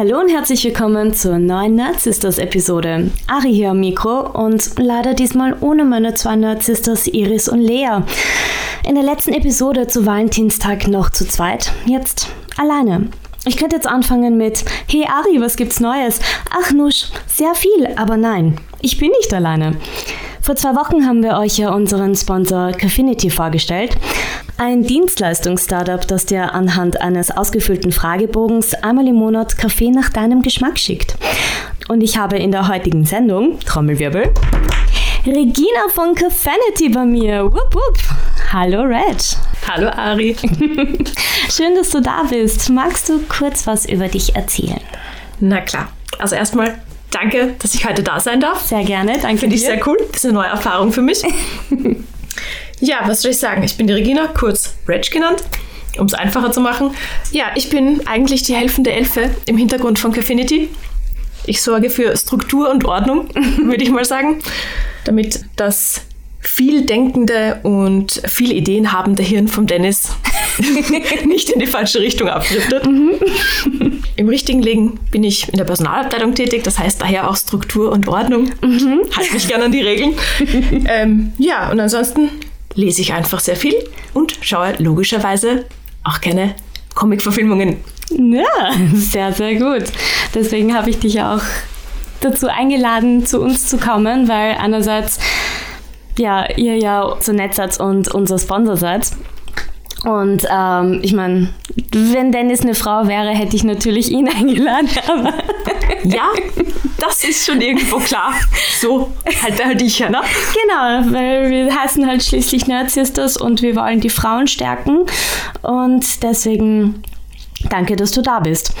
Hallo und herzlich willkommen zur neuen Nerd Sisters Episode. Ari hier am Mikro und leider diesmal ohne meine zwei Nerd Sisters Iris und Lea. In der letzten Episode zu Valentinstag noch zu zweit, jetzt alleine. Ich könnte jetzt anfangen mit Hey Ari, was gibt's Neues? Ach Nusch, sehr viel, aber nein, ich bin nicht alleine. Vor zwei Wochen haben wir euch ja unseren Sponsor Caffinity vorgestellt. Ein Dienstleistungs-Startup, das dir anhand eines ausgefüllten Fragebogens einmal im Monat Kaffee nach deinem Geschmack schickt. Und ich habe in der heutigen Sendung, Trommelwirbel, Regina von Caffinity bei mir. Wupp, wupp. Hallo Reg. Hallo Ari. Schön, dass du da bist. Magst du kurz was über dich erzählen? Na klar. Also erstmal danke, dass ich heute da sein darf. Sehr gerne, danke Finde ich sehr cool. Das ist eine neue Erfahrung für mich. ja, was soll ich sagen? Ich bin die Regina, kurz Reg genannt, um es einfacher zu machen. Ja, ich bin eigentlich die helfende Elfe im Hintergrund von Caffinity. Ich sorge für Struktur und Ordnung, würde ich mal sagen, damit das viel denkende und viele Ideen habende Hirn vom Dennis nicht in die falsche Richtung abdriftet. Mhm. Im richtigen Legen bin ich in der Personalabteilung tätig, das heißt daher auch Struktur und Ordnung. Mhm. Halte mich gerne an die Regeln. ähm, ja, und ansonsten lese ich einfach sehr viel und schaue logischerweise auch gerne Comic-Verfilmungen. Ja, sehr, sehr gut. Deswegen habe ich dich auch dazu eingeladen, zu uns zu kommen, weil einerseits ja, ihr ja so nett seid und unser Sponsor seid. Und ähm, ich meine, wenn Dennis eine Frau wäre, hätte ich natürlich ihn eingeladen. Aber ja, das ist schon irgendwo klar. So, halt, halt ich ja, ne? Genau, weil wir heißen halt schließlich Nerd Sisters und wir wollen die Frauen stärken. Und deswegen danke, dass du da bist.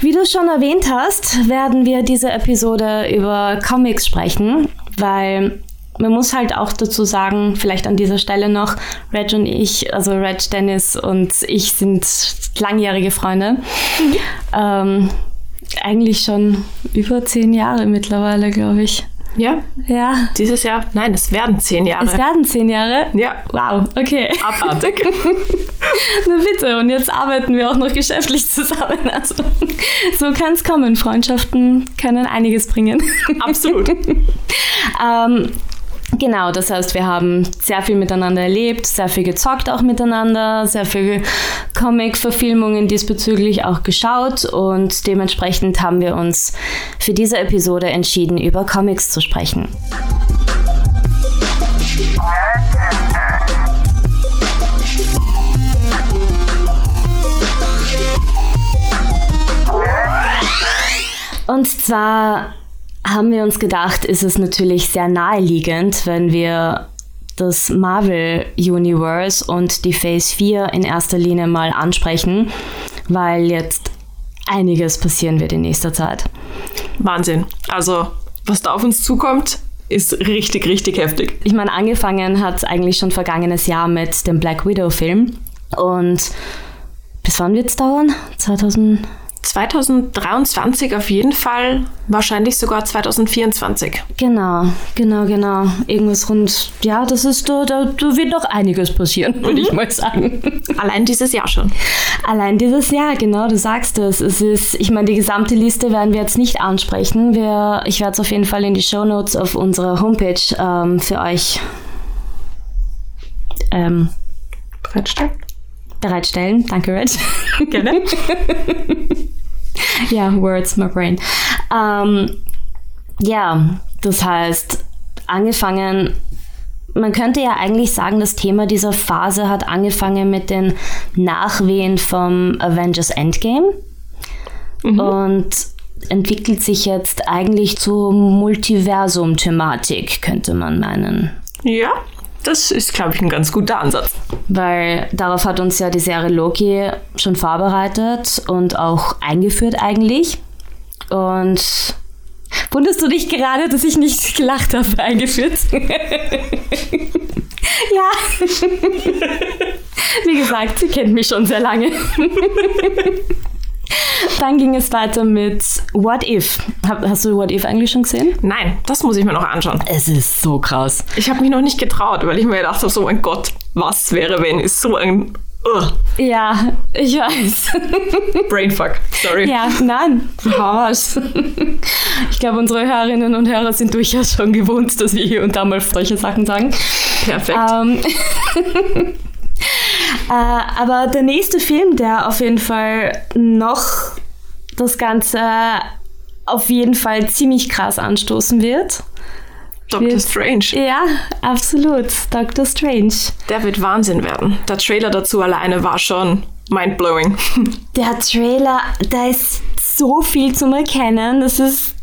Wie du schon erwähnt hast, werden wir diese Episode über Comics sprechen, weil man muss halt auch dazu sagen, vielleicht an dieser Stelle noch, Reg und ich, also Reg Dennis und ich sind langjährige Freunde. Mhm. Ähm, eigentlich schon über zehn Jahre mittlerweile, glaube ich. Ja? Ja. Dieses Jahr? Nein, es werden zehn Jahre. Es werden zehn Jahre? Ja. Wow, okay. Abartig. Na bitte, und jetzt arbeiten wir auch noch geschäftlich zusammen. Also, so kann es kommen. Freundschaften können einiges bringen. Absolut. ähm, Genau, das heißt, wir haben sehr viel miteinander erlebt, sehr viel gezockt auch miteinander, sehr viel Comic-Verfilmungen diesbezüglich auch geschaut und dementsprechend haben wir uns für diese Episode entschieden, über Comics zu sprechen. Und zwar haben wir uns gedacht, ist es natürlich sehr naheliegend, wenn wir das Marvel Universe und die Phase 4 in erster Linie mal ansprechen, weil jetzt einiges passieren wird in nächster Zeit. Wahnsinn. Also, was da auf uns zukommt, ist richtig, richtig heftig. Ich meine, angefangen hat es eigentlich schon vergangenes Jahr mit dem Black Widow-Film. Und bis wann wird es dauern? 2000. 2023 auf jeden Fall, wahrscheinlich sogar 2024. Genau, genau, genau. Irgendwas rund, ja, das ist, da, da, da wird noch einiges passieren, würde ich mal sagen. Allein dieses Jahr schon. Allein dieses Jahr, genau, du sagst es. Es ist, ich meine, die gesamte Liste werden wir jetzt nicht ansprechen. Wir, ich werde es auf jeden Fall in die Show Notes auf unserer Homepage ähm, für euch ähm, bereitstellen. Bereitstellen. Danke, Red. Gerne. ja, Words, my brain. Ähm, ja, das heißt, angefangen, man könnte ja eigentlich sagen, das Thema dieser Phase hat angefangen mit den Nachwehen vom Avengers Endgame mhm. und entwickelt sich jetzt eigentlich zur Multiversum-Thematik, könnte man meinen. Ja, das ist, glaube ich, ein ganz guter Ansatz. Weil darauf hat uns ja die Serie Loki schon vorbereitet und auch eingeführt eigentlich. Und wunderst du dich gerade, dass ich nicht gelacht habe, eingeführt? ja. Wie gesagt, sie kennt mich schon sehr lange. Dann ging es weiter mit What If. Hast du What If eigentlich schon gesehen? Nein, das muss ich mir noch anschauen. Es ist so krass. Ich habe mich noch nicht getraut, weil ich mir gedacht habe, so mein Gott, was wäre, wenn ist so ein Ugh. Ja, ich weiß. Brainfuck, sorry. Ja, nein, Haus. Ich glaube, unsere Hörerinnen und Hörer sind durchaus schon gewohnt, dass wir hier und da mal solche Sachen sagen. Perfekt. Ähm, äh, aber der nächste Film, der auf jeden Fall noch das Ganze auf jeden Fall ziemlich krass anstoßen wird. Doctor wird- Strange. Ja, absolut. Doctor Strange. Der wird Wahnsinn werden. Der Trailer dazu alleine war schon mindblowing. Der Trailer, da ist so viel zum Erkennen. Das ist,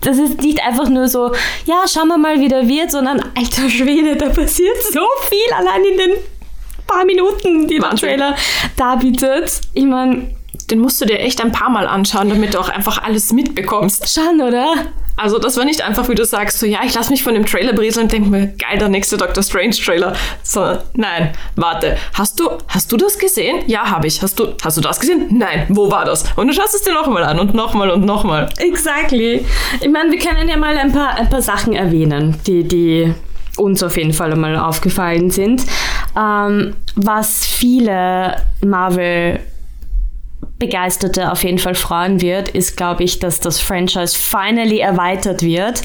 das ist nicht einfach nur so, ja, schauen wir mal, wie der wird, sondern alter Schwede, da passiert so viel allein in den paar Minuten, die der. Trailer darbietet. Ich meine, Den musst du dir echt ein paar Mal anschauen, damit du auch einfach alles mitbekommst. schon, oder? Also das war nicht einfach, wie du sagst, so ja, ich lass mich von dem Trailer berieseln und denke mir, geil, der nächste Doctor Strange Trailer. So, nein, warte, hast du, hast du das gesehen? Ja, habe ich. Hast du, hast du das gesehen? Nein, wo war das? Und du schaust es dir nochmal an und nochmal und nochmal. Exactly. Ich meine, wir können ja mal ein paar, ein paar Sachen erwähnen, die, die uns auf jeden Fall einmal aufgefallen sind. Ähm, was viele Marvel Begeisterte auf jeden Fall freuen wird, ist, glaube ich, dass das Franchise finally erweitert wird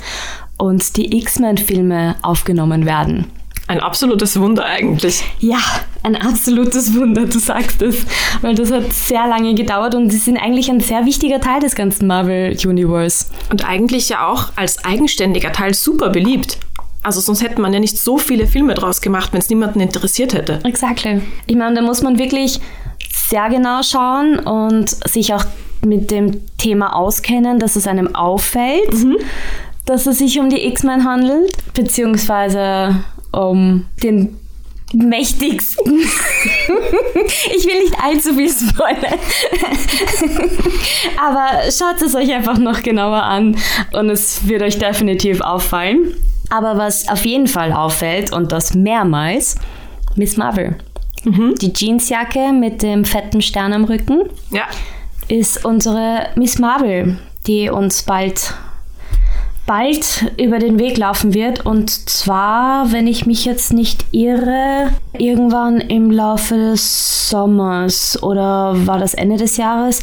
und die X-Men-Filme aufgenommen werden. Ein absolutes Wunder eigentlich. Ja, ein absolutes Wunder, du sagst es, weil das hat sehr lange gedauert und sie sind eigentlich ein sehr wichtiger Teil des ganzen Marvel Universe. Und eigentlich ja auch als eigenständiger Teil super beliebt. Also sonst hätte man ja nicht so viele Filme draus gemacht, wenn es niemanden interessiert hätte. Exactly. Ich meine, da muss man wirklich sehr genau schauen und sich auch mit dem Thema auskennen, dass es einem auffällt, dass es sich um die X-Men handelt, beziehungsweise um den mächtigsten. ich will nicht allzu viel spoilern. Aber schaut es euch einfach noch genauer an und es wird euch definitiv auffallen. Aber was auf jeden Fall auffällt und das mehrmals, Miss Marvel. Die Jeansjacke mit dem fetten Stern am Rücken Ja, ist unsere Miss Marvel, die uns bald bald über den Weg laufen wird und zwar, wenn ich mich jetzt nicht irre, irgendwann im Laufe des Sommers oder war das Ende des Jahres?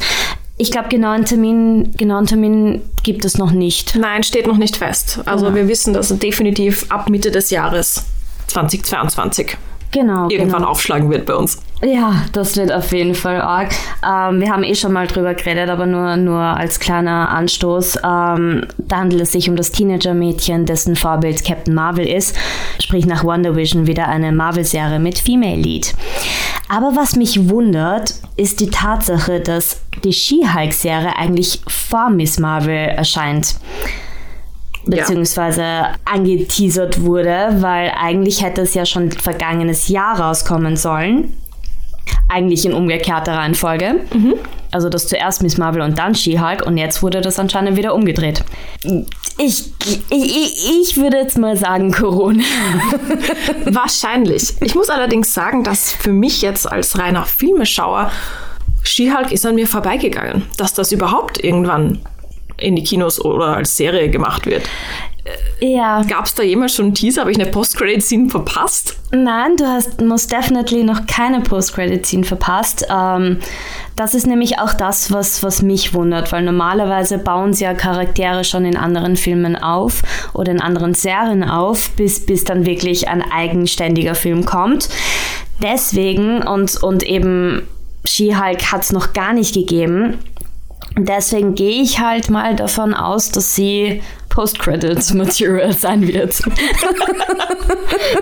Ich glaube, genauen Termin, genauen Termin gibt es noch nicht. nein, steht noch nicht fest. Also Ja. wir wissen, dass es definitiv ab Mitte des Jahres 2022 Genau. irgendwann genau. aufschlagen wird bei uns. Ja, das wird auf jeden Fall arg. Ähm, wir haben eh schon mal drüber geredet, aber nur, nur als kleiner Anstoß. Ähm, da handelt es sich um das Teenager-Mädchen, dessen Vorbild Captain Marvel ist. Sprich nach Wonder Vision wieder eine Marvel-Serie mit Female Lead. Aber was mich wundert, ist die Tatsache, dass die She-Hulk-Serie eigentlich vor Miss Marvel erscheint beziehungsweise angeteasert wurde, weil eigentlich hätte es ja schon vergangenes Jahr rauskommen sollen. Eigentlich in umgekehrter Reihenfolge. Also das zuerst Miss Marvel und dann She-Hulk und jetzt wurde das anscheinend wieder umgedreht. Ich, ich, ich, ich würde jetzt mal sagen Corona. Wahrscheinlich. Ich muss allerdings sagen, dass für mich jetzt als reiner Filmeschauer She-Hulk ist an mir vorbeigegangen, dass das überhaupt irgendwann in die Kinos oder als Serie gemacht wird. Ja, Gab es da jemals schon einen Teaser? Habe ich eine Post-Credit-Scene verpasst? Nein, du hast most definitely noch keine Post-Credit-Scene verpasst. Ähm, das ist nämlich auch das, was, was mich wundert, weil normalerweise bauen sie ja Charaktere schon in anderen Filmen auf oder in anderen Serien auf, bis, bis dann wirklich ein eigenständiger Film kommt. Deswegen und, und eben She-Hulk hat es noch gar nicht gegeben. Deswegen gehe ich halt mal davon aus, dass sie Post-Credits-Material sein wird.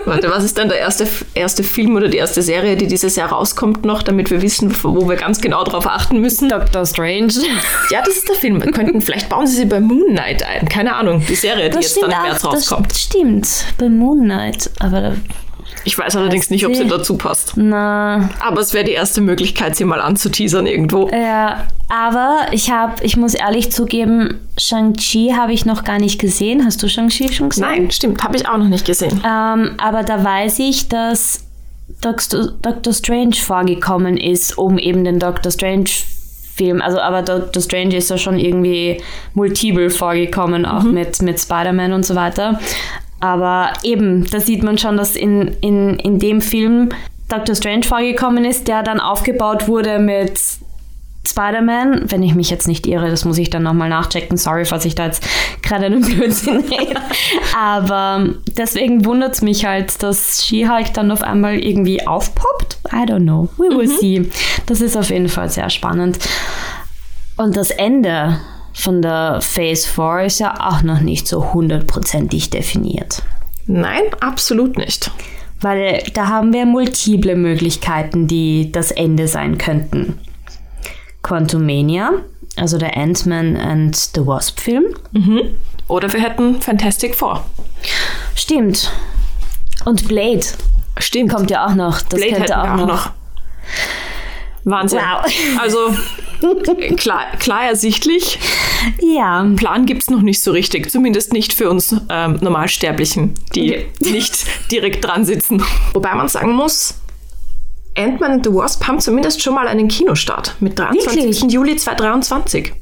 Warte, was ist denn der erste, erste Film oder die erste Serie, die dieses Jahr rauskommt noch, damit wir wissen, wo wir ganz genau drauf achten müssen? Doctor Strange. Ja, das ist der Film. Wir könnten, vielleicht bauen sie sie bei Moon Knight ein. Keine Ahnung, die Serie, die jetzt dann im März rauskommt. Das stimmt, bei Moon Knight. Aber Ich weiß allerdings nicht, ob sie dazu passt. na, Aber es wäre die erste Möglichkeit, sie mal anzuteasern irgendwo. ja. Aber ich habe, ich muss ehrlich zugeben, Shang-Chi habe ich noch gar nicht gesehen. Hast du Shang-Chi schon gesehen? Nein, stimmt, habe ich auch noch nicht gesehen. Ähm, aber da weiß ich, dass Doctor, Strange vorgekommen ist, um eben den Doctor Strange Film, also aber Doctor Strange ist ja schon irgendwie multiple vorgekommen, auch mit, mit Spider-Man und so weiter. Aber eben, da sieht man schon, dass in, in, in dem Film Dr. Strange vorgekommen ist, der dann aufgebaut wurde mit Spider-Man, wenn ich mich jetzt nicht irre, das muss ich dann nochmal nachchecken. Sorry, falls ich da jetzt gerade einen Blödsinn rede. Aber deswegen wundert es mich halt, dass She-Hulk dann auf einmal irgendwie aufpoppt. I don't know. We will mhm. see. Das ist auf jeden Fall sehr spannend. Und das Ende von der Phase 4 ist ja auch noch nicht so hundertprozentig definiert. Nein, absolut nicht. Weil da haben wir multiple Möglichkeiten, die das Ende sein könnten. Quantumania, also der Ant-Man and the Wasp Film. Mhm. Oder wir hätten Fantastic Four. Stimmt. Und Blade. Stimmt. Kommt ja auch noch. Das Blade könnte auch, auch noch. noch. Wahnsinn. Wow. Also klar, klar ersichtlich. Ja. Plan gibt es noch nicht so richtig. Zumindest nicht für uns ähm, Normalsterblichen, die okay. nicht direkt dran sitzen. Wobei man sagen muss, Ant-Man and the Wasp haben zumindest schon mal einen Kinostart mit 23. Wirklich? Juli 2023.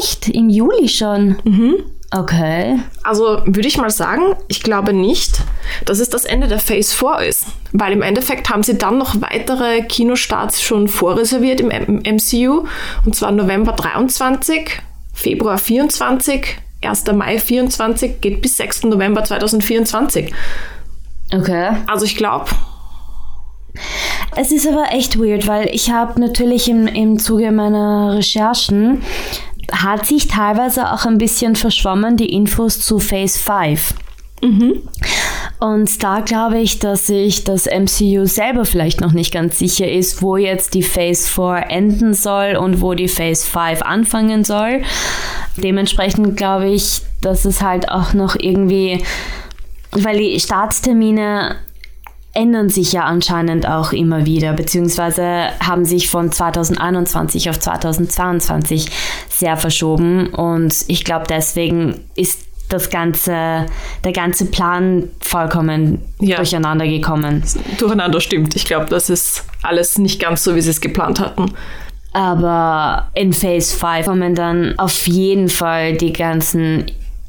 Echt? Im Juli schon? Mhm. Okay. Also würde ich mal sagen, ich glaube nicht, dass es das Ende der Phase 4 ist. Weil im Endeffekt haben sie dann noch weitere Kinostarts schon vorreserviert im MCU. Und zwar November 23, Februar 24, 1. Mai 24, geht bis 6. November 2024. Okay. Also ich glaube, es ist aber echt weird, weil ich habe natürlich im, im Zuge meiner Recherchen hat sich teilweise auch ein bisschen verschwommen, die Infos zu Phase 5. Mhm. Und da glaube ich, dass sich das MCU selber vielleicht noch nicht ganz sicher ist, wo jetzt die Phase 4 enden soll und wo die Phase 5 anfangen soll. Dementsprechend glaube ich, dass es halt auch noch irgendwie, weil die Starttermine ändern sich ja anscheinend auch immer wieder, beziehungsweise haben sich von 2021 auf 2022 sehr verschoben. Und ich glaube, deswegen ist das ganze, der ganze Plan vollkommen ja. durcheinander gekommen. Durcheinander stimmt. Ich glaube, das ist alles nicht ganz so, wie sie es geplant hatten. Aber in Phase 5 kommen dann auf jeden Fall die ganzen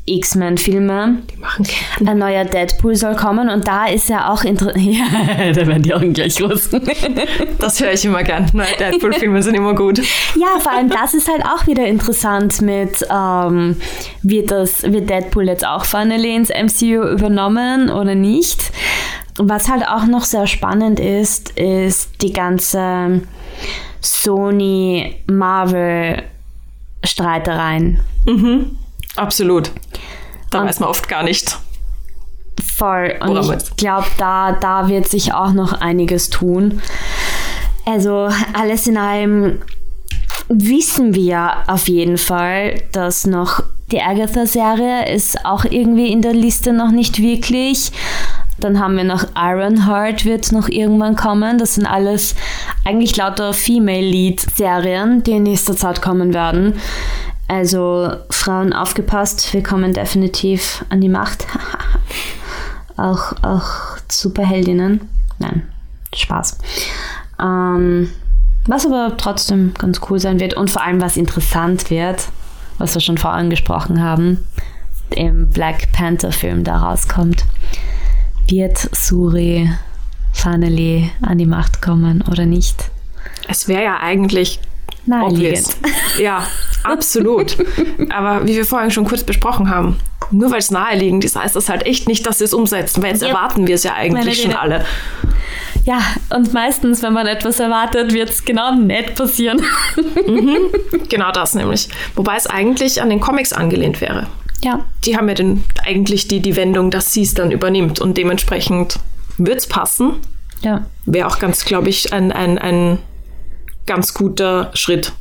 X-Men-Filme. Die machen keinen. Ein neuer Deadpool soll kommen und da ist ja auch interessant. Ja, da werden die Augen gleich groß. das höre ich immer gern. Neue Deadpool-Filme sind immer gut. Ja, vor allem das ist halt auch wieder interessant mit, ähm, wird, das, wird Deadpool jetzt auch finally ins MCU übernommen oder nicht? Was halt auch noch sehr spannend ist, ist die ganze Sony-Marvel-Streitereien. Mhm. Absolut. Da und weiß man oft gar nicht. Voll. Und ich glaube, da, da wird sich auch noch einiges tun. Also alles in allem wissen wir auf jeden Fall, dass noch die Agatha-Serie ist auch irgendwie in der Liste noch nicht wirklich. Dann haben wir noch Ironheart wird noch irgendwann kommen. Das sind alles eigentlich lauter Female Lead-Serien, die in nächster Zeit kommen werden. Also Frauen aufgepasst, wir kommen definitiv an die Macht. auch, auch Superheldinnen. Nein, Spaß. Ähm, was aber trotzdem ganz cool sein wird und vor allem was interessant wird, was wir schon vorher angesprochen haben, im Black Panther Film da rauskommt. Wird Suri finally an die Macht kommen oder nicht? Es wäre ja eigentlich Naheliegend. Ja, absolut. Aber wie wir vorhin schon kurz besprochen haben, nur weil es naheliegend ist, heißt das halt echt nicht, dass sie es umsetzen, weil jetzt ja. erwarten wir es ja eigentlich schon alle. Ja, und meistens, wenn man etwas erwartet, wird es genau nicht passieren. Mhm, genau das nämlich. Wobei es eigentlich an den Comics angelehnt wäre. Ja. Die haben ja den, eigentlich die, die Wendung, dass sie es dann übernimmt und dementsprechend wird es passen. Ja. Wäre auch ganz, glaube ich, ein, ein, ein ganz guter Schritt.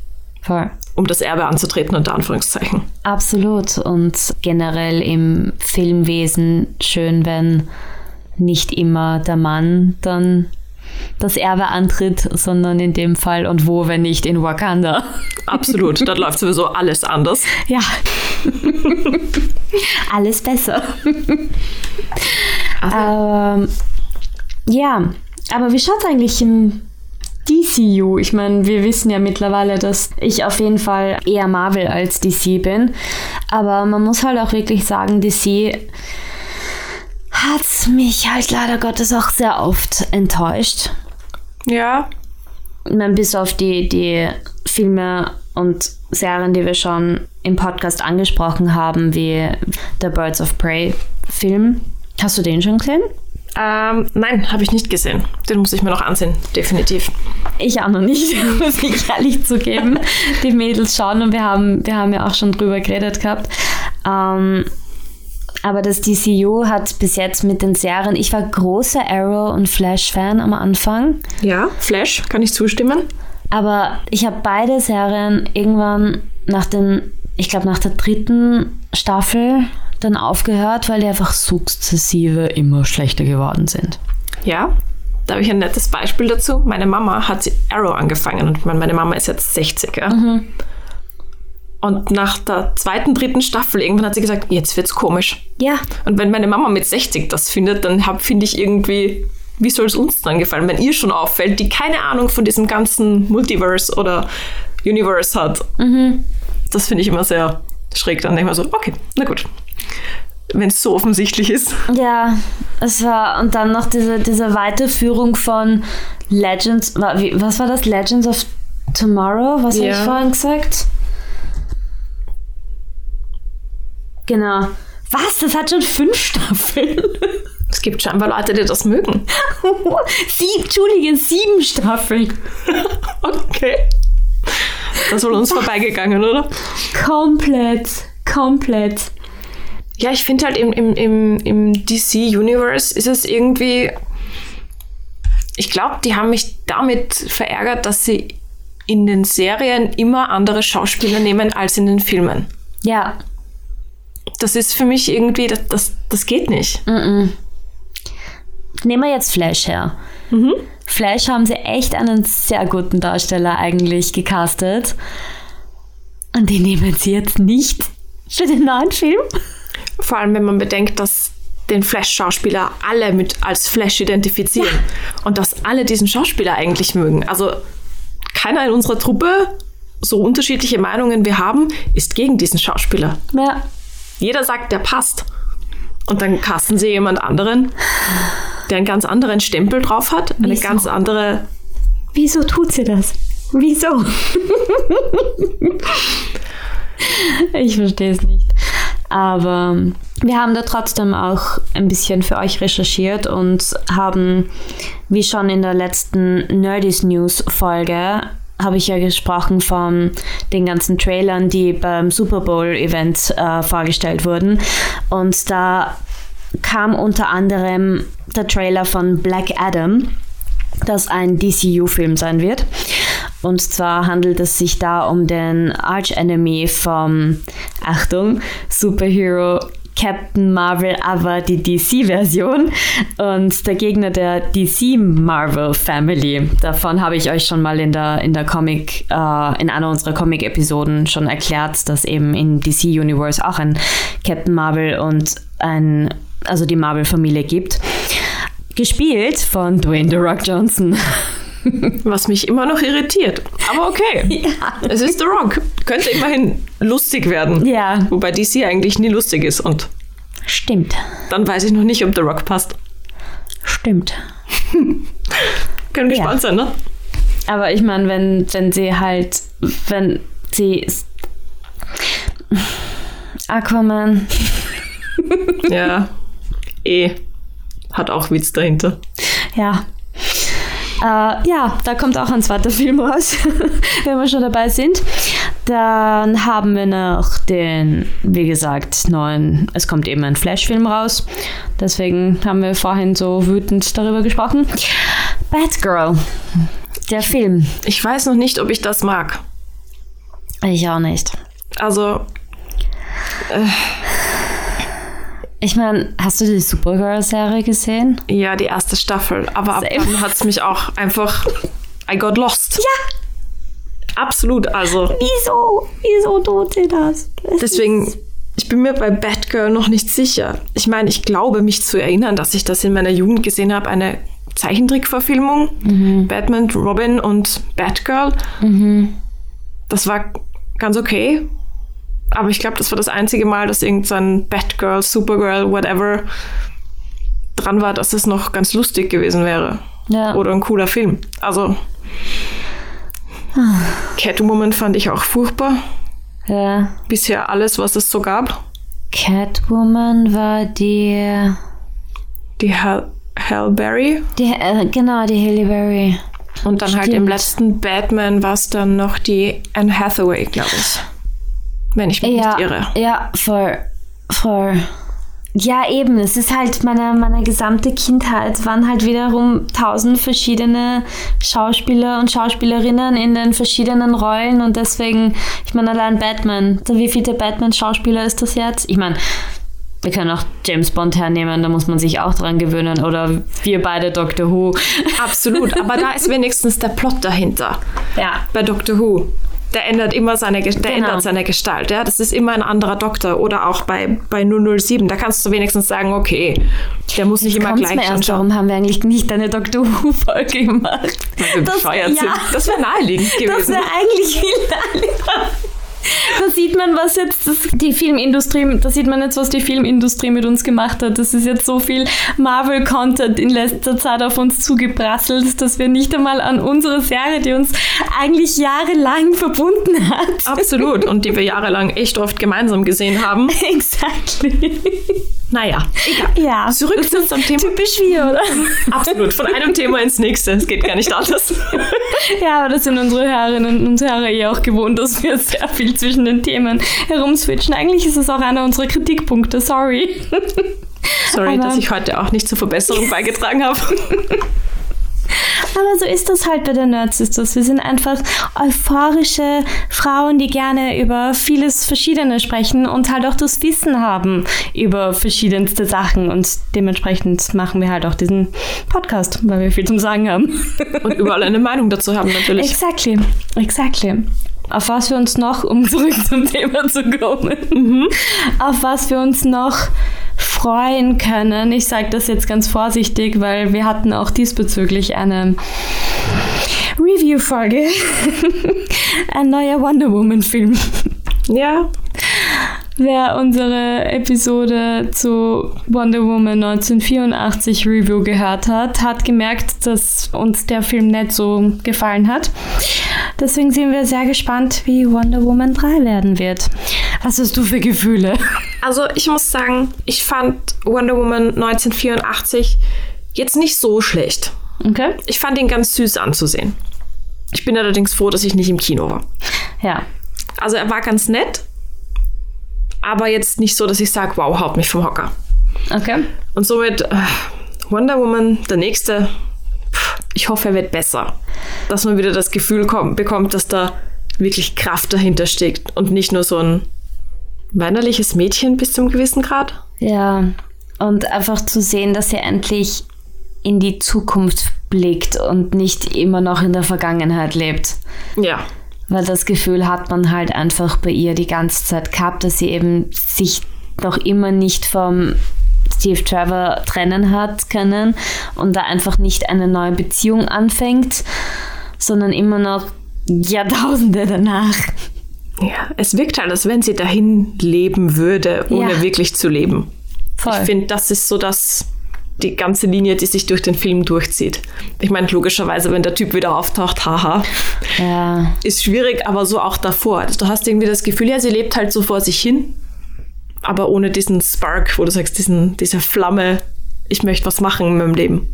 Voll. Um das Erbe anzutreten, unter Anführungszeichen. Absolut. Und generell im Filmwesen schön, wenn nicht immer der Mann dann das Erbe antritt, sondern in dem Fall und wo, wenn nicht in Wakanda. Absolut, dort läuft sowieso alles anders. Ja. alles besser. Also. Ähm, ja, aber wie schaut es eigentlich im DCU. Ich meine, wir wissen ja mittlerweile, dass ich auf jeden Fall eher Marvel als DC bin. Aber man muss halt auch wirklich sagen, DC hat mich halt leider Gottes auch sehr oft enttäuscht. Ja. Ich meine, bis auf die, die Filme und Serien, die wir schon im Podcast angesprochen haben, wie der Birds of Prey Film. Hast du den schon gesehen? Ähm, nein, habe ich nicht gesehen. Den muss ich mir noch ansehen, definitiv. Ich auch noch nicht, muss ich ehrlich zugeben. Die Mädels schauen und wir haben, wir haben ja auch schon drüber geredet gehabt. Ähm, aber das DCU hat bis jetzt mit den Serien, ich war großer Arrow und Flash-Fan am Anfang. Ja, Flash, kann ich zustimmen. Aber ich habe beide Serien irgendwann nach den, ich glaube nach der dritten Staffel dann aufgehört, weil die einfach sukzessive immer schlechter geworden sind. Ja, da habe ich ein nettes Beispiel dazu. Meine Mama hat Arrow angefangen und meine Mama ist jetzt 60. Ja? Mhm. Und nach der zweiten, dritten Staffel irgendwann hat sie gesagt, jetzt wird's komisch. Ja. Und wenn meine Mama mit 60 das findet, dann finde ich irgendwie, wie soll es uns dann gefallen, wenn ihr schon auffällt, die keine Ahnung von diesem ganzen Multiverse oder Universe hat. Mhm. Das finde ich immer sehr schräg. Dann denke ich mir so, okay, na gut. Wenn es so offensichtlich ist. Ja, es war, und dann noch diese, diese Weiterführung von Legends, was war das? Legends of Tomorrow? Was ja. habe ich vorhin gesagt? Genau. Was? Das hat schon fünf Staffeln. Es gibt scheinbar Leute, die das mögen. Sieb, Entschuldige, sieben Staffeln. okay. Das ist wohl uns Was? vorbeigegangen, oder? Komplett. Komplett. Ja, ich finde halt im, im, im, im DC-Universe ist es irgendwie. Ich glaube, die haben mich damit verärgert, dass sie in den Serien immer andere Schauspieler nehmen als in den Filmen. Ja. Das ist für mich irgendwie, das, das, das geht nicht. Mm -mm. Nehmen wir jetzt Flash her. Mhm. Flash haben sie echt einen sehr guten Darsteller eigentlich gecastet. Und den nehmen sie jetzt nicht für den neuen Film. Vor allem, wenn man bedenkt, dass den Flash-Schauspieler alle mit als Flash identifizieren ja. und dass alle diesen Schauspieler eigentlich mögen. Also keiner in unserer Truppe, so unterschiedliche Meinungen wir haben, ist gegen diesen Schauspieler. Ja. Jeder sagt, der passt. Und dann casten sie jemand anderen, der einen ganz anderen Stempel drauf hat, eine Wieso? ganz andere. Wieso tut sie das? Wieso? ich verstehe es nicht. Aber wir haben da trotzdem auch ein bisschen für euch recherchiert und haben, wie schon in der letzten Nerdies News Folge, habe ich ja gesprochen von den ganzen Trailern, die beim Super Bowl Event äh, vorgestellt wurden. Und da kam unter anderem der Trailer von Black Adam, das ein DCU-Film sein wird. Und zwar handelt es sich da um den Arch-Enemy vom, Achtung, Superhero Captain Marvel, aber die DC-Version und der Gegner der DC Marvel Family. Davon habe ich euch schon mal in der, in der Comic, äh, in einer unserer Comic-Episoden schon erklärt, dass eben in DC Universe auch ein Captain Marvel und ein, also die Marvel-Familie gibt. Gespielt von Dwayne The Rock Johnson. Was mich immer noch irritiert. Aber okay. Ja. Es ist The Rock. Könnte immerhin lustig werden. Ja. Wobei DC eigentlich nie lustig ist. Und Stimmt. Dann weiß ich noch nicht, ob The Rock passt. Stimmt. Können gespannt ja. sein, ne? Aber ich meine, wenn, wenn sie halt, wenn sie Aquaman. ja. Eh. Hat auch Witz dahinter. Ja. Äh, ja, da kommt auch ein zweiter Film raus, wenn wir schon dabei sind. Dann haben wir noch den, wie gesagt, neuen, es kommt eben ein Flash-Film raus. Deswegen haben wir vorhin so wütend darüber gesprochen. Batgirl, der Film. Ich weiß noch nicht, ob ich das mag. Ich auch nicht. Also. Äh, ich meine, hast du die Supergirl-Serie gesehen? Ja, die erste Staffel. Aber Same. ab dann hat es mich auch einfach. I got lost. Ja! Absolut, also. Wieso? Wieso tut sie das? das Deswegen, ich bin mir bei Batgirl noch nicht sicher. Ich meine, ich glaube, mich zu erinnern, dass ich das in meiner Jugend gesehen habe, eine Zeichentrickverfilmung. Mhm. Batman, Robin und Batgirl. Mhm. Das war ganz okay. Aber ich glaube, das war das einzige Mal, dass irgendein Batgirl, Supergirl, whatever dran war, dass es noch ganz lustig gewesen wäre. Ja. Oder ein cooler Film. Also Catwoman fand ich auch furchtbar. ja. Bisher alles, was es so gab. Catwoman war die, Die Hal Halle Berry. die äh, genau, die Halle Berry. Und dann halt im Stimmt. letzten Batman war es dann noch die Anne Hathaway, glaube ich. Wenn ich mich Ja, nicht irre. ja, voll, voll. Ja, eben. Es ist halt meine, meine gesamte Kindheit waren halt wiederum tausend verschiedene Schauspieler und Schauspielerinnen in den verschiedenen Rollen und deswegen, ich meine, allein Batman. So, Wie viele Batman-Schauspieler ist das jetzt? Ich meine, wir können auch James Bond hernehmen, da muss man sich auch dran gewöhnen. Oder wir beide Doctor Who. Absolut. Aber da ist wenigstens der Plot dahinter. Ja. Bei Doctor Who. Der ändert immer seine, der Genau. ändert seine Gestalt. Ja? Das ist immer ein anderer Doktor. Oder auch bei, bei 007. Da kannst du wenigstens sagen, okay, der muss nicht immer gleich anschauen. warum haben wir eigentlich nicht eine Doctor Who-Folge gemacht? Weil wir Das- bescheuert ja. sind. Das wäre naheliegend Das gewesen. wäre eigentlich viel naheliegender. Da sieht man, was jetzt das, die Filmindustrie, da sieht man jetzt, was die Filmindustrie mit uns gemacht hat. Das ist jetzt so viel Marvel-Content in letzter Zeit auf uns zugeprasselt, dass wir nicht einmal an unsere Serie, die uns eigentlich jahrelang verbunden hat. Absolut. Und die wir jahrelang echt oft gemeinsam gesehen haben. Exactly. Naja, egal. Ja. Zurück zu unserem Thema. Typisch wir, oder? Absolut. Von einem Thema ins nächste. Es geht gar nicht anders. Ja, aber das sind unsere Herrinnen und Herren eh auch gewohnt, dass wir sehr viel zwischen den Themen herumswitchen. Eigentlich ist es auch einer unserer Kritikpunkte, sorry. Sorry, Aber- dass ich heute auch nicht zur Verbesserung beigetragen habe. Aber so ist das halt bei den Nerds Sisters. Wir sind einfach euphorische Frauen, die gerne über vieles Verschiedene sprechen und halt auch das Wissen haben über verschiedenste Sachen. Und dementsprechend machen wir halt auch diesen Podcast, weil wir viel zum Sagen haben. Und überall eine Meinung dazu haben natürlich. Exactly, exactly. Auf was wir uns noch, um zurück zum Thema zu kommen, auf was wir uns noch freuen können. Ich sage das jetzt ganz vorsichtig, weil wir hatten auch diesbezüglich eine Review-Folge. Ein neuer Wonder Woman-Film. Ja, Wer unsere Episode zu Wonder Woman 1984 Review gehört hat, hat gemerkt, dass uns der Film nicht so gefallen hat. Deswegen sind wir sehr gespannt, wie Wonder Woman 3 werden wird. Was hast du für Gefühle? also ich muss sagen, ich fand Wonder Woman 1984 jetzt nicht so schlecht. Okay. Ich fand ihn ganz süß anzusehen. Ich bin allerdings froh, dass ich nicht im Kino war. Ja. Also er war ganz nett, aber jetzt nicht so, dass ich sage, wow, haut mich vom Hocker. Okay. Und somit äh, Wonder Woman, der nächste, pff, ich hoffe, er wird besser. Dass man wieder das Gefühl kommt, bekommt, dass da wirklich Kraft dahinter steckt und nicht nur so ein weinerliches Mädchen bis zum gewissen Grad. Ja. Und einfach zu sehen, dass sie endlich in die Zukunft blickt und nicht immer noch in der Vergangenheit lebt. Ja, Weil das Gefühl hat man halt einfach bei ihr die ganze Zeit gehabt, dass sie eben sich noch immer nicht vom Steve Trevor trennen hat können und da einfach nicht eine neue Beziehung anfängt, sondern immer noch Jahrtausende danach. ja, es wirkt halt, als wenn sie dahin leben würde, ohne Ja. wirklich zu leben. Voll. Ich finde, das ist so das, die ganze Linie, die sich durch den Film durchzieht. Ich meine, logischerweise, wenn der Typ wieder auftaucht, haha, ja, ist schwierig, aber so auch davor. Also du hast irgendwie das Gefühl, ja, sie lebt halt so vor sich hin, aber ohne diesen Spark, wo du sagst, diesen, diese Flamme, ich möchte was machen in meinem Leben.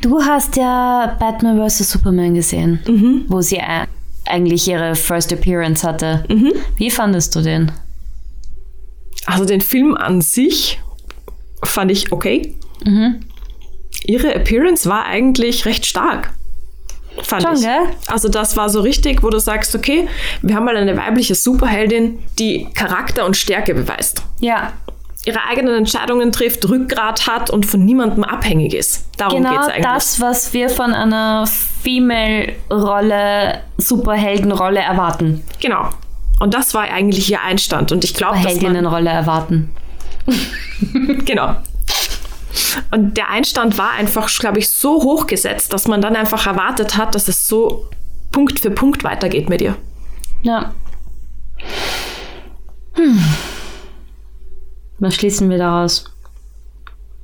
du hast ja Batman vs. Superman gesehen, wo sie eigentlich ihre First Appearance hatte. Wie fandest du den? Also den Film an sich fand ich okay. Ihre Appearance war eigentlich recht stark. Fand Schon, ich. gell? Also das war so richtig, wo du sagst, okay, wir haben mal eine weibliche Superheldin, die Charakter und Stärke beweist. Ja, Ihre eigenen Entscheidungen trifft, Rückgrat hat und von niemandem abhängig ist. Darum genau geht's eigentlich. das, was wir von einer Female-Rolle, Superheldenrolle erwarten. Genau. Und das war eigentlich ihr Einstand. Und ich glaube, dass man, Heldinnenrolle erwarten. genau. Und der Einstand war einfach, glaube ich, so hoch gesetzt, dass man dann einfach erwartet hat, dass es so Punkt für Punkt weitergeht mit ihr. Ja. Hm. Was schließen wir daraus?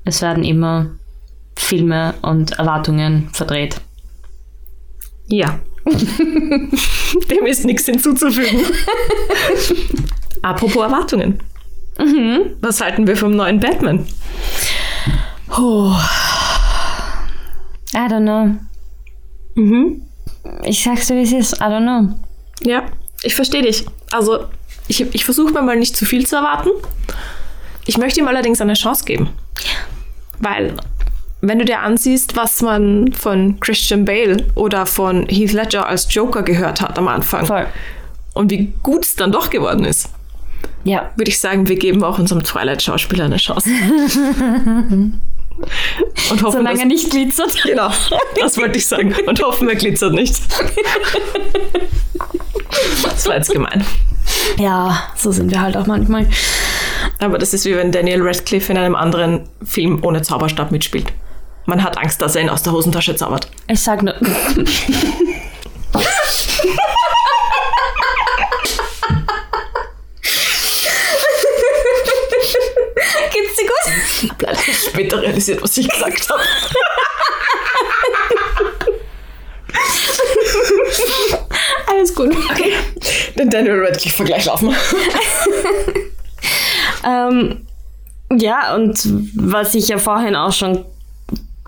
Es werden immer Filme und Erwartungen verdreht. Ja. Dem ist nichts hinzuzufügen. Apropos Erwartungen. Mhm. Was halten wir vom neuen Batman? Oh. I don't know. Mhm. Ich sag's dir, wie es ist. I don't know. Ja, ich verstehe dich. Also, ich, ich versuche mir mal nicht zu viel zu erwarten. Ich möchte ihm allerdings eine Chance geben. Weil, wenn du dir ansiehst, was man von Christian Bale oder von Heath Ledger als Joker gehört hat am Anfang Voll. und wie gut es dann doch geworden ist, ja. würde ich sagen, wir geben auch unserem Twilight-Schauspieler eine Chance. Und hoffen, Solange er nicht glitzert. Genau, das wollte ich sagen. Und hoffen, er glitzert nicht. Das war jetzt gemein. Ja, so sind wir halt auch manchmal. Aber das ist wie wenn Daniel Radcliffe in einem anderen Film ohne Zauberstab mitspielt. Man hat Angst, dass er ihn aus der Hosentasche zaubert. Ich sag nur. Geht's dir gut? Ich habe leider später realisiert, was ich gesagt habe. Alles gut. Okay. Den Daniel Radcliffe-Vergleich laufen wir. ähm, ja, und was ich ja vorhin auch schon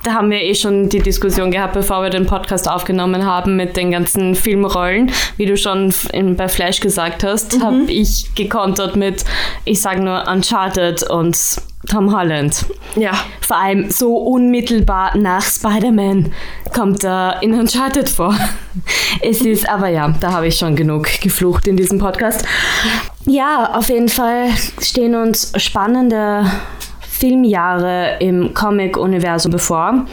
da haben wir eh schon die Diskussion gehabt, bevor wir den Podcast aufgenommen haben mit den ganzen Filmrollen. Wie du schon in, bei Flash gesagt hast, mhm. habe ich gekontert mit, ich sage nur Uncharted und Tom Holland. Ja. Vor allem so unmittelbar nach Spider-Man kommt er in Uncharted vor. Es ist, aber ja, da habe ich schon genug geflucht in diesem Podcast. Ja, auf jeden Fall stehen uns spannende Filmjahre im Comic-Universum bevor.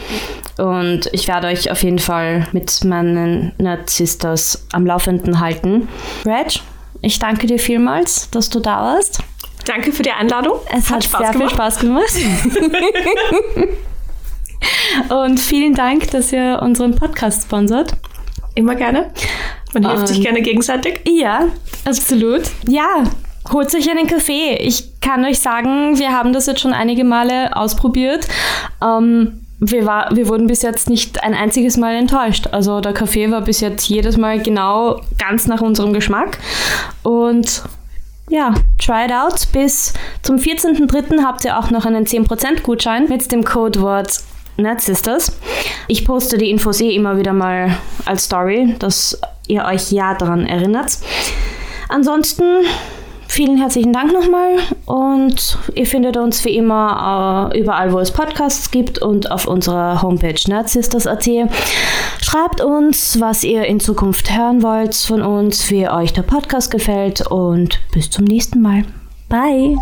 Und ich werde euch auf jeden Fall mit meinen Nerd Sisters am Laufenden halten. Reg, ich danke dir vielmals, dass du da warst. Danke für die Einladung. Es hat, hat sehr gemacht. viel Spaß gemacht. Und vielen Dank, dass ihr unseren Podcast sponsert. Immer gerne. Man hilft sich gerne gegenseitig. Ja, absolut. Ja, Holt euch einen Kaffee. Ich kann euch sagen, wir haben das jetzt schon einige Male ausprobiert. Ähm, wir, war, wir wurden bis jetzt nicht ein einziges Mal enttäuscht. Also der Kaffee war bis jetzt jedes Mal genau ganz nach unserem Geschmack. Und ja, try it out. Bis zum 14.03. habt ihr auch noch einen 10% Gutschein mit dem Codewort NetSisters. Ich poste die Infos eh immer wieder mal als Story, dass ihr euch ja daran erinnert. Ansonsten Vielen herzlichen Dank nochmal und ihr findet uns wie immer äh, überall, wo es Podcasts gibt und auf unserer Homepage nerdsisters.at. Schreibt uns, was ihr in Zukunft hören wollt von uns, wie euch der Podcast gefällt und bis zum nächsten Mal. Bye!